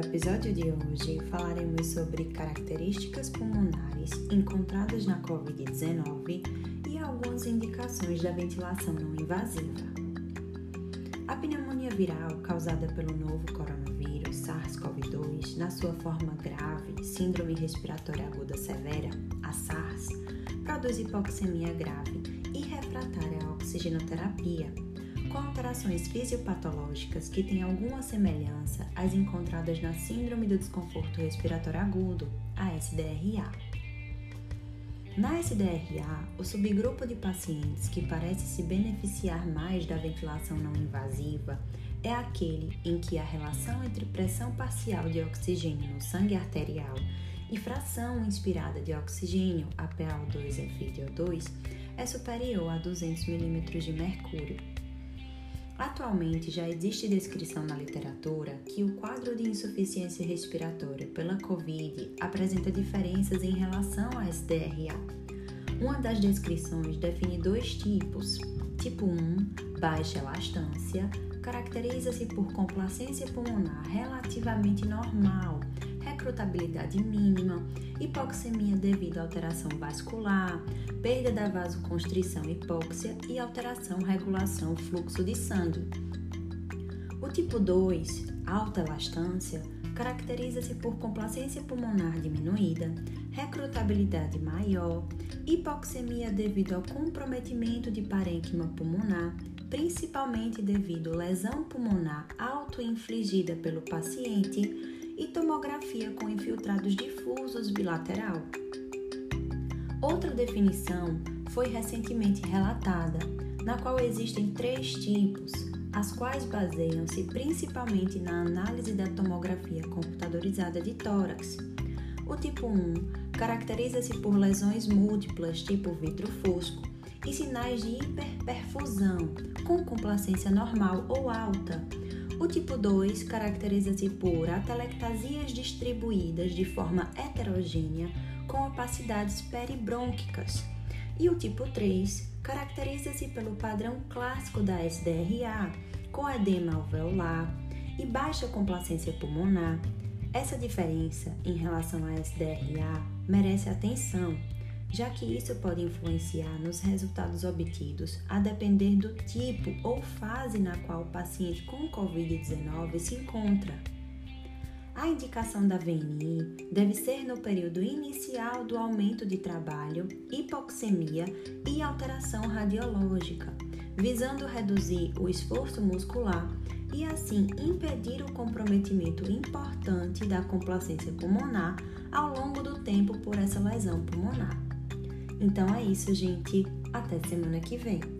episódio de hoje falaremos sobre características pulmonares encontradas na Covid-19 e algumas indicações da ventilação não invasiva. A pneumonia viral causada pelo novo coronavírus SARS-CoV-2, na sua forma grave, síndrome respiratória aguda severa, a SARS, produz hipoxemia grave e refratária à oxigenoterapia com alterações fisiopatológicas que têm alguma semelhança às encontradas na Síndrome do Desconforto Respiratório Agudo, a SDRA. Na SDRA, o subgrupo de pacientes que parece se beneficiar mais da ventilação não invasiva é aquele em que a relação entre pressão parcial de oxigênio no sangue arterial e fração inspirada de oxigênio, APA2-FiO2, é superior a 200 mm de mercúrio Atualmente já existe descrição na literatura que o quadro de insuficiência respiratória pela Covid apresenta diferenças em relação à SDRA. Uma das descrições define dois tipos. Tipo 1, baixa elastância, caracteriza-se por complacência pulmonar relativamente normal, recrutabilidade mínima, hipoxemia devido a alteração vascular, perda da vasoconstrição hipóxia e alteração regulação fluxo de sangue. O tipo 2, alta elastância, caracteriza-se por complacência pulmonar diminuída, recrutabilidade maior, hipoxemia devido ao comprometimento de parênquima pulmonar, principalmente devido à lesão pulmonar autoinfligida pelo paciente e tomografia com infiltrados difusos bilateral. Outra definição foi recentemente relatada, na qual existem três tipos, as quais baseiam-se principalmente na análise da tomografia computadorizada de tórax. O tipo 1 caracteriza-se por lesões múltiplas, tipo vitro fosco, e sinais de hiperperfusão, com complacência normal ou alta, o tipo 2 caracteriza-se por atelectasias distribuídas de forma heterogênea com opacidades peribrônquicas. E o tipo 3 caracteriza-se pelo padrão clássico da SDRA, com edema alveolar e baixa complacência pulmonar. Essa diferença em relação à SDRA merece atenção já que isso pode influenciar nos resultados obtidos a depender do tipo ou fase na qual o paciente com Covid-19 se encontra. A indicação da VNI deve ser no período inicial do aumento de trabalho, hipoxemia e alteração radiológica, visando reduzir o esforço muscular e assim impedir o comprometimento importante da complacência pulmonar ao longo do tempo por essa lesão pulmonar. Então é isso, gente. Até semana que vem.